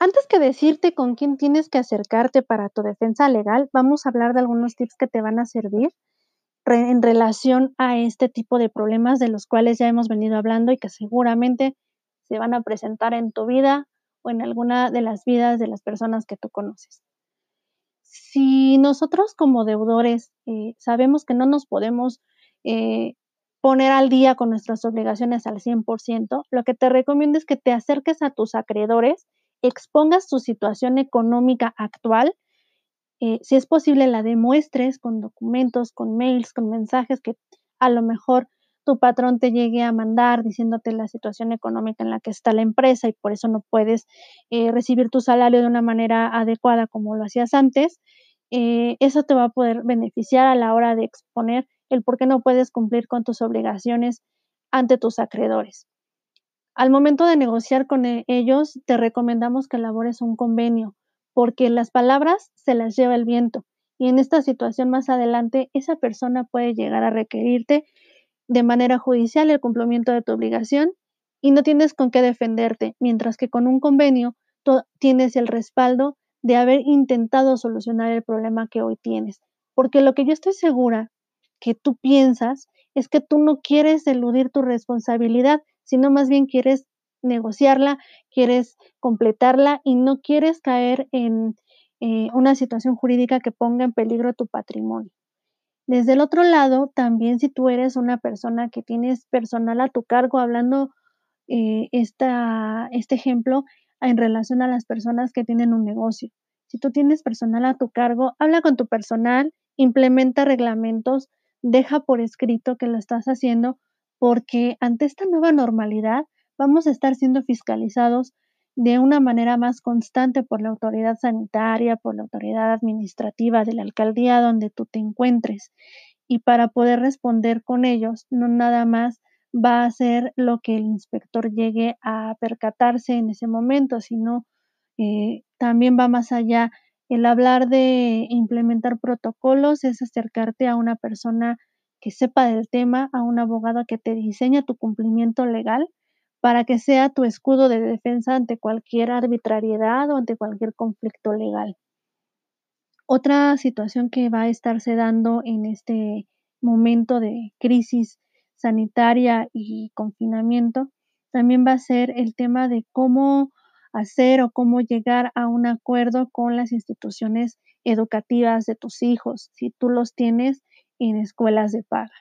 Antes que decirte con quién tienes que acercarte para tu defensa legal, vamos a hablar de algunos tips que te van a servir en relación a este tipo de problemas de los cuales ya hemos venido hablando y que seguramente se van a presentar en tu vida o en alguna de las vidas de las personas que tú conoces. Si nosotros como deudores eh, sabemos que no nos podemos eh, poner al día con nuestras obligaciones al 100%, lo que te recomiendo es que te acerques a tus acreedores, expongas tu situación económica actual eh, si es posible, la demuestres con documentos, con mails, con mensajes que a lo mejor tu patrón te llegue a mandar diciéndote la situación económica en la que está la empresa y por eso no puedes eh, recibir tu salario de una manera adecuada como lo hacías antes, eh, eso te va a poder beneficiar a la hora de exponer el por qué no puedes cumplir con tus obligaciones ante tus acreedores. Al momento de negociar con ellos, te recomendamos que elabores un convenio porque las palabras se las lleva el viento y en esta situación más adelante esa persona puede llegar a requerirte de manera judicial el cumplimiento de tu obligación y no tienes con qué defenderte, mientras que con un convenio tú tienes el respaldo de haber intentado solucionar el problema que hoy tienes. Porque lo que yo estoy segura que tú piensas es que tú no quieres eludir tu responsabilidad, sino más bien quieres negociarla, quieres completarla y no quieres caer en eh, una situación jurídica que ponga en peligro tu patrimonio. Desde el otro lado, también si tú eres una persona que tienes personal a tu cargo, hablando eh, esta, este ejemplo en relación a las personas que tienen un negocio. Si tú tienes personal a tu cargo, habla con tu personal, implementa reglamentos, deja por escrito que lo estás haciendo, porque ante esta nueva normalidad, vamos a estar siendo fiscalizados de una manera más constante por la autoridad sanitaria, por la autoridad administrativa de la alcaldía donde tú te encuentres. Y para poder responder con ellos, no nada más va a ser lo que el inspector llegue a percatarse en ese momento, sino eh, también va más allá. El hablar de implementar protocolos es acercarte a una persona sepa del tema, a un abogado que te diseña tu cumplimiento legal para que sea tu escudo de defensa ante cualquier arbitrariedad o ante cualquier conflicto legal. Otra situación que va a estarse dando en este momento de crisis sanitaria y confinamiento también va a ser el tema de cómo hacer o cómo llegar a un acuerdo con las instituciones educativas de tus hijos, si tú los tienes en escuelas de paga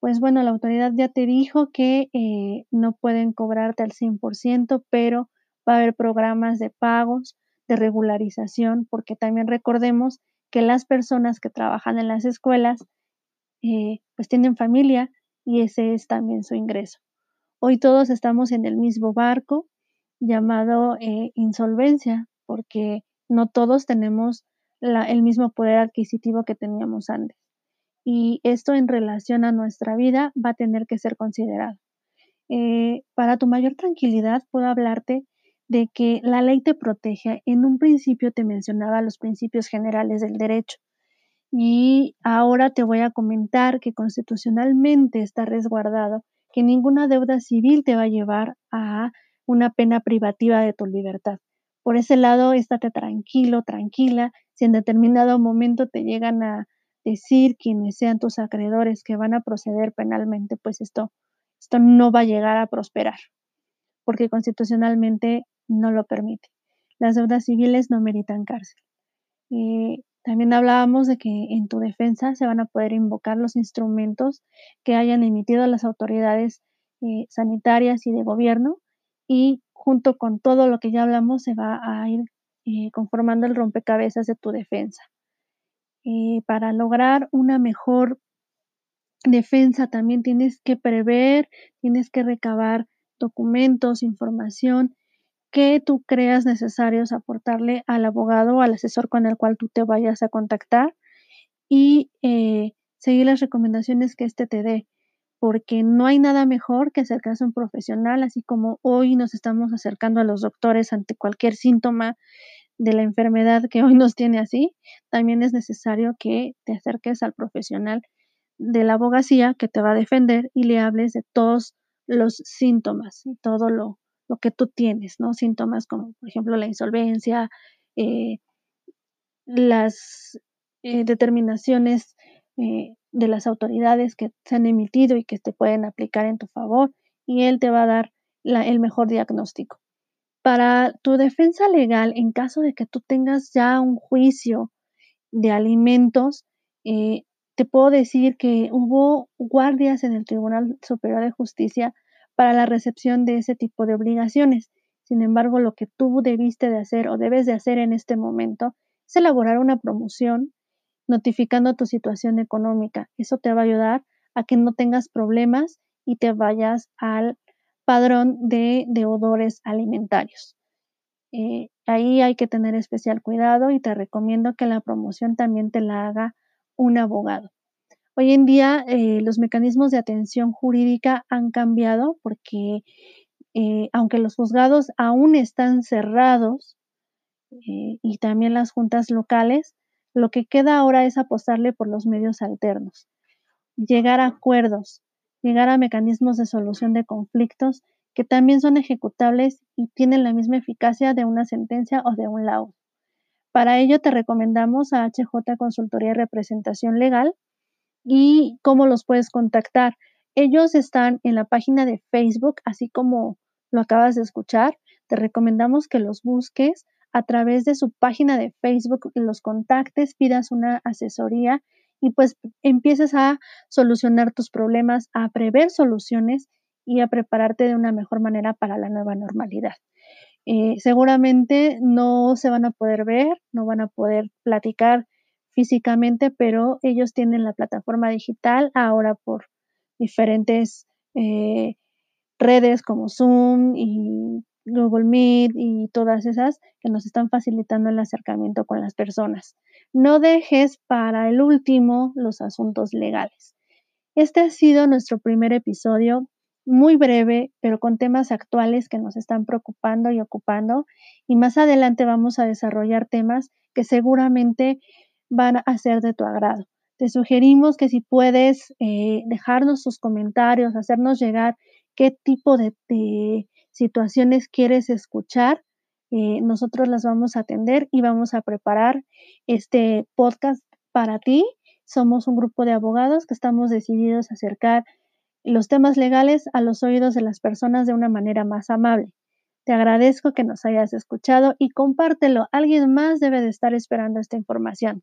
pues bueno, la autoridad ya te dijo que eh, no pueden cobrarte al 100%, pero va a haber programas de pagos, de regularización, porque también recordemos que las personas que trabajan en las escuelas, eh, pues tienen familia y ese es también su ingreso. Hoy todos estamos en el mismo barco llamado eh, insolvencia, porque no todos tenemos el mismo poder adquisitivo que teníamos antes y esto en relación a nuestra vida va a tener que ser considerado. Eh, para tu mayor tranquilidad, puedo hablarte de que la ley te protege. En un principio te mencionaba los principios generales del derecho y ahora te voy a comentar que constitucionalmente está resguardado que ninguna deuda civil te va a llevar a una pena privativa de tu libertad. Por ese lado, estate tranquilo, tranquila. Si en determinado momento te llegan a decir quienes sean tus acreedores que van a proceder penalmente, pues esto, esto no va a llegar a prosperar, porque constitucionalmente no lo permite. Las deudas civiles no meritan cárcel. Eh, también hablábamos de que en tu defensa se van a poder invocar los instrumentos que hayan emitido las autoridades eh, sanitarias y de gobierno y junto con todo lo que ya hablamos se va a ir eh, conformando el rompecabezas de tu defensa. Eh, para lograr una mejor defensa también tienes que prever, tienes que recabar documentos, información que tú creas necesarios aportarle al abogado o al asesor con el cual tú te vayas a contactar y eh, seguir las recomendaciones que éste te dé, porque no hay nada mejor que acercarse a un profesional, así como hoy nos estamos acercando a los doctores ante cualquier síntoma de la enfermedad que hoy nos tiene así, también es necesario que te acerques al profesional de la abogacía que te va a defender y le hables de todos los síntomas todo lo, lo que tú tienes, ¿no? Síntomas como, por ejemplo, la insolvencia, eh, las eh, determinaciones eh, de las autoridades que se han emitido y que te pueden aplicar en tu favor, y él te va a dar el mejor diagnóstico. Para tu defensa legal, en caso de que tú tengas ya un juicio de alimentos, te puedo decir que hubo guardias en el Tribunal Superior de Justicia para la recepción de ese tipo de obligaciones. Sin embargo, lo que tú debiste de hacer o debes de hacer en este momento es elaborar una promoción notificando tu situación económica. Eso te va a ayudar a que no tengas problemas y te vayas al padrón de deudores alimentarios. Eh, ahí hay que tener especial cuidado y te recomiendo que la promoción también te la haga un abogado. Hoy en día eh, los mecanismos de atención jurídica han cambiado porque eh, aunque los juzgados aún están cerrados y también las juntas locales, lo que queda ahora es apostarle por los medios alternos, llegar a acuerdos, llegar a mecanismos de solución de conflictos que también son ejecutables y tienen la misma eficacia de una sentencia o de un laudo. Para ello te recomendamos a HJ Consultoría y Representación Legal y cómo los puedes contactar. Ellos están en la página de Facebook, así como lo acabas de escuchar. Te recomendamos que los busques a través de su página de Facebook, los contactes, pidas una asesoría y pues empieces a solucionar tus problemas, a prever soluciones y a prepararte de una mejor manera para la nueva normalidad. Eh, seguramente no se van a poder ver, no van a poder platicar físicamente, pero ellos tienen la plataforma digital ahora por diferentes eh, redes como Zoom y Google Meet y todas esas que nos están facilitando el acercamiento con las personas. No dejes para el último los asuntos legales. Este ha sido nuestro primer episodio muy breve, pero con temas actuales que nos están preocupando y ocupando. Y más adelante vamos a desarrollar temas que seguramente van a ser de tu agrado. Te sugerimos que si puedes eh, dejarnos sus comentarios, hacernos llegar qué tipo de, situaciones quieres escuchar, eh, nosotros las vamos a atender y vamos a preparar este podcast para ti. Somos un grupo de abogados que estamos decididos a acercar los temas legales a los oídos de las personas de una manera más amable. Te agradezco que nos hayas escuchado y compártelo. Alguien más debe de estar esperando esta información.